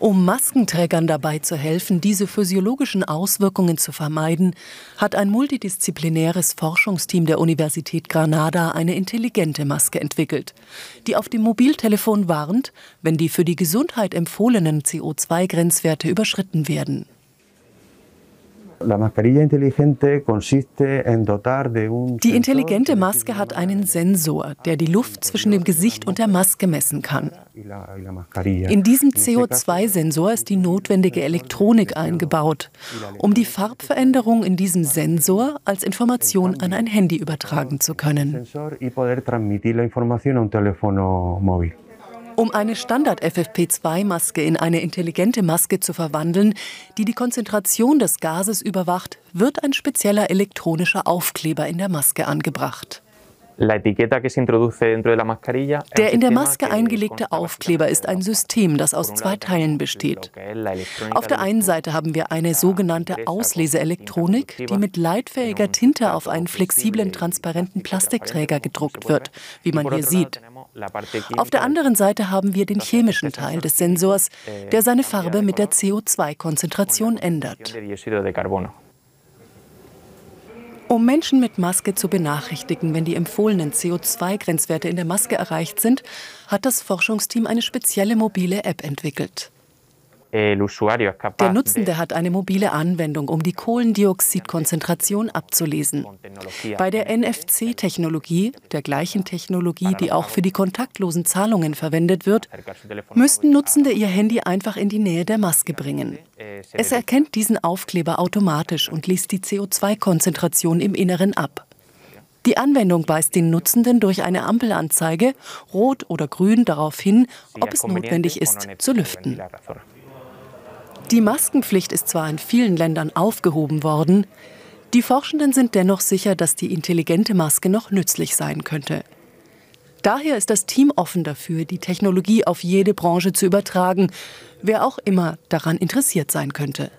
Um Maskenträgern dabei zu helfen, diese physiologischen Auswirkungen zu vermeiden, hat ein multidisziplinäres Forschungsteam der Universität Granada eine intelligente Maske entwickelt, die auf dem Mobiltelefon warnt, wenn die für die Gesundheit empfohlenen CO2-Grenzwerte überschritten werden. Die intelligente Maske hat einen Sensor, der die Luft zwischen dem Gesicht und der Maske messen kann. In diesem CO2-Sensor ist die notwendige Elektronik eingebaut, um die Farbveränderung in diesem Sensor als Information an ein Handy übertragen zu können. Um eine Standard-FFP2-Maske in eine intelligente Maske zu verwandeln, die die Konzentration des Gases überwacht, wird ein spezieller elektronischer Aufkleber in der Maske angebracht. Der in der Maske eingelegte Aufkleber ist ein System, das aus zwei Teilen besteht. Auf der einen Seite haben wir eine sogenannte Ausleseelektronik, die mit leitfähiger Tinte auf einen flexiblen, transparenten Plastikträger gedruckt wird, wie man hier sieht. Auf der anderen Seite haben wir den chemischen Teil des Sensors, der seine Farbe mit der CO2-Konzentration ändert. Um Menschen mit Maske zu benachrichtigen, wenn die empfohlenen CO2-Grenzwerte in der Maske erreicht sind, hat das Forschungsteam eine spezielle mobile App entwickelt. Der Nutzende hat eine mobile Anwendung, um die Kohlendioxidkonzentration abzulesen. Bei der NFC-Technologie, der gleichen Technologie, die auch für die kontaktlosen Zahlungen verwendet wird, müssten Nutzende ihr Handy einfach in die Nähe der Maske bringen. Es erkennt diesen Aufkleber automatisch und liest die CO2-Konzentration im Inneren ab. Die Anwendung weist den Nutzenden durch eine Ampelanzeige, rot oder grün, darauf hin, ob es notwendig ist, zu lüften. Die Maskenpflicht ist zwar in vielen Ländern aufgehoben worden, die Forschenden sind dennoch sicher, dass die intelligente Maske noch nützlich sein könnte. Daher ist das Team offen dafür, die Technologie auf jede Branche zu übertragen, wer auch immer daran interessiert sein könnte.